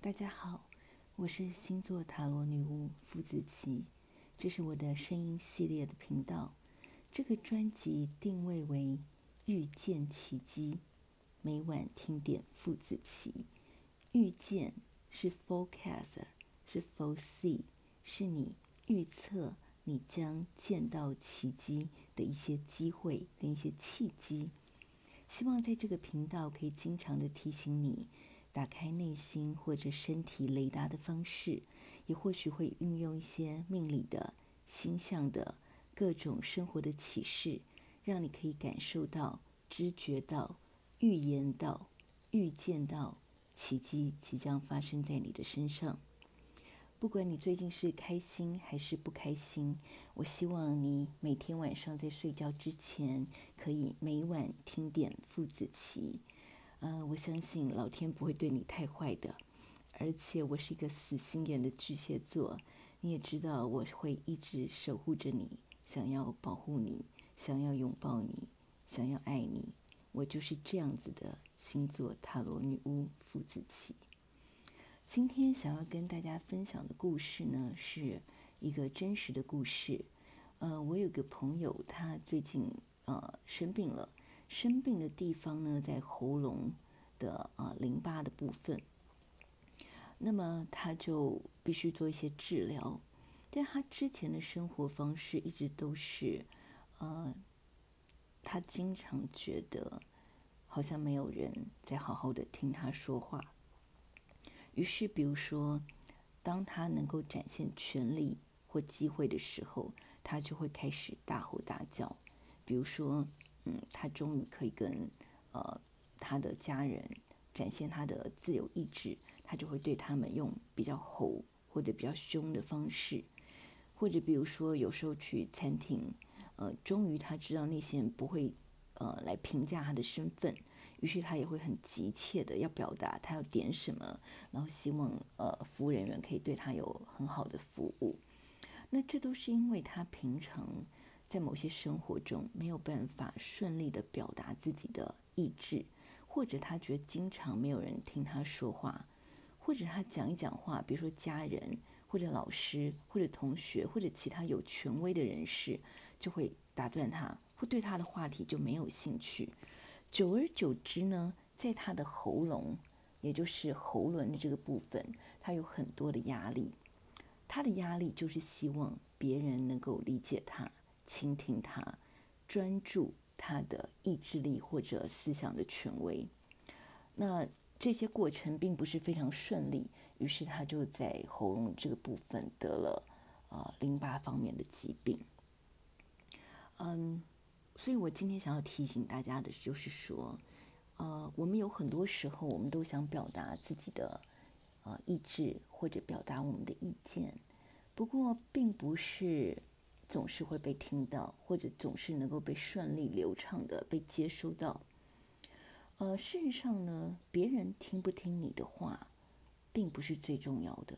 大家好，我是星座塔罗女巫傅子琪，这是我的声音系列的频道。这个专辑定位为遇见奇迹，每晚听点傅子琪。遇见是 forecast，是 foresee，是你预测你将见到奇迹的一些机会跟一些契机。希望在这个频道可以经常的提醒你。打开内心或者身体雷达的方式，也或许会运用一些命理的、星象的各种生活的启示，让你可以感受到、知觉到、预言到、预见到奇迹即将发生在你的身上。不管你最近是开心还是不开心，我希望你每天晚上在睡觉之前，可以每晚听点傅子棋呃，我相信老天不会对你太坏的，而且我是一个死心眼的巨蟹座，你也知道我会一直守护着你，想要保护你，想要拥抱你，想要爱你，我就是这样子的星座塔罗女巫傅子綺。今天想要跟大家分享的故事呢，是一个真实的故事。呃，我有个朋友，他最近呃生病了。生病的地方呢，在喉咙的啊淋巴的部分。那么他就必须做一些治疗，但他之前的生活方式一直都是，呃，他经常觉得好像没有人在好好的听他说话。于是，比如说，当他能够展现权力或机会的时候，他就会开始大吼大叫，比如说。嗯，他终于可以跟呃他的家人展现他的自由意志，他就会对他们用比较吼或者比较凶的方式，或者比如说有时候去餐厅，呃，终于他知道那些人不会呃来评价他的身份，于是他也会很急切的要表达他要点什么，然后希望呃服务人员可以对他有很好的服务。那这都是因为他平常。在某些生活中没有办法顺利的表达自己的意志，或者他觉得经常没有人听他说话，或者他讲一讲话，比如说家人或者老师或者同学或者其他有权威的人士就会打断他，或对他的话题就没有兴趣。久而久之呢，在他的喉咙，也就是喉轮的这个部分，他有很多的压力。他的压力就是希望别人能够理解他。倾听他，专注他的意志力或者思想的权威。那这些过程并不是非常顺利，于是他就在喉咙这个部分得了啊、呃、淋巴方面的疾病。嗯，所以我今天想要提醒大家的就是说，呃，我们有很多时候我们都想表达自己的呃意志或者表达我们的意见，不过并不是。总是会被听到，或者总是能够被顺利流畅的被接收到。呃，事实上呢，别人听不听你的话，并不是最重要的。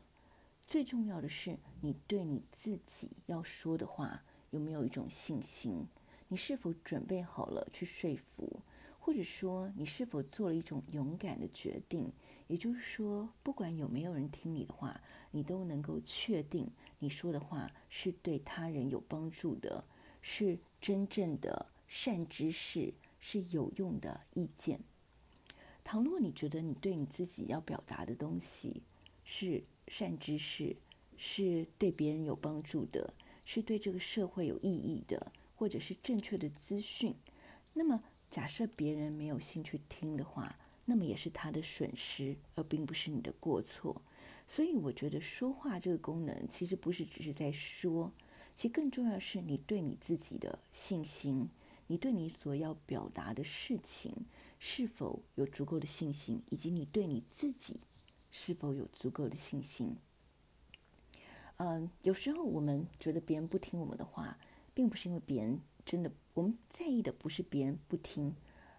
最重要的是你对你自己要说的话有没有一种信心？你是否准备好了去说服？或者说你是否做了一种勇敢的决定？也就是说，不管有没有人听你的话，你都能够确定。你说的话是对他人有帮助的，是真正的善知识，是有用的意见。倘若你觉得你对你自己要表达的东西是善知识，是对别人有帮助的，是对这个社会有意义的，或者是正确的资讯，那么假设别人没有兴趣听的话，那么也是他的损失，而并不是你的过错。所以我觉得说话这个功能其实不是只是在说，其实更重要的是你对你自己的信心，你对你所要表达的事情是否有足够的信心，以及你对你自己是否有足够的信心。嗯，有时候我们觉得别人不听我们的话，并不是因为别人真的，我们在意的不是别人不听，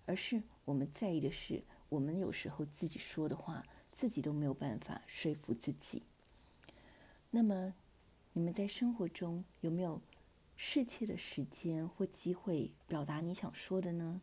而是我们在意的是我们有时候自己说的话。自己都没有办法说服自己。那么，你们在生活中有没有适切的时间或机会表达你想说的呢？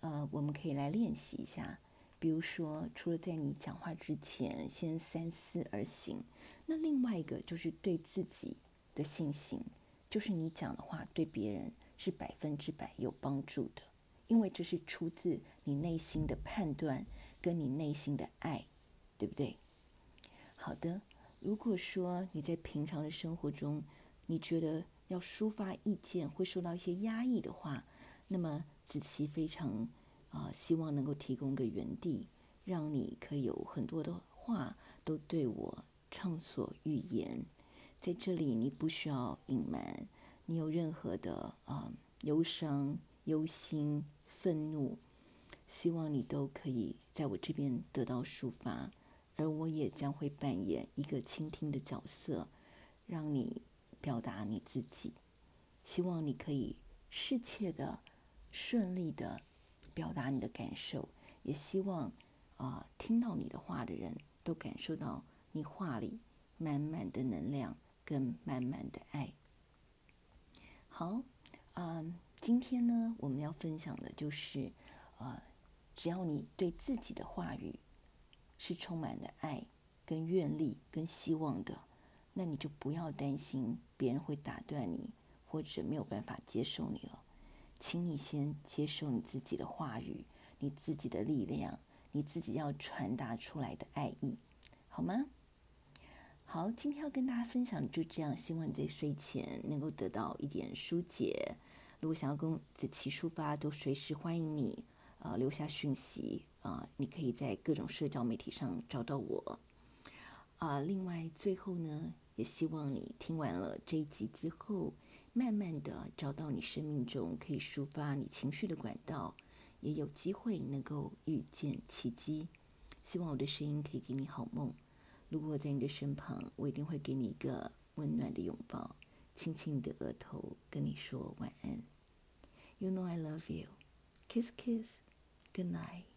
呃，我们可以来练习一下。比如说，除了在你讲话之前先三思而行，那另外一个就是对自己的信心，就是你讲的话对别人是百分之百有帮助的，因为这是出自你内心的判断跟你内心的爱，对不对？好的，如果说你在平常的生活中，你觉得要抒发意见会受到一些压抑的话，那么子琪非常。啊，希望能够提供个园地，让你可以有很多的话都对我畅所欲言。在这里，你不需要隐瞒，你有任何的啊忧伤、忧心、愤怒，希望你都可以在我这边得到抒发，而我也将会扮演一个倾听的角色，让你表达你自己。希望你可以适切的、顺利的。表达你的感受，也希望啊、听到你的话的人都感受到你话里满满的能量跟满满的爱。好，嗯、今天呢，我们要分享的就是，呃，只要你对自己的话语是充满了爱、跟愿力、跟希望的，那你就不要担心别人会打断你，或者没有办法接受你了。请你先接受你自己的话语，你自己的力量，你自己要传达出来的爱意，好吗？好，今天要跟大家分享就这样，希望你在睡前能够得到一点疏解。如果想要跟子琪抒发，都随时欢迎你，呃，留下讯息啊，你可以在各种社交媒体上找到我。啊，另外最后呢，也希望你听完了这一集之后。慢慢的找到你生命中可以抒发你情绪的管道，也有机会能够遇见奇迹。希望我的声音可以给你好梦。如果我在你的身旁，我一定会给你一个温暖的拥抱，亲亲你的额头，跟你说晚安。You know I love you. Kiss, kiss. Good night.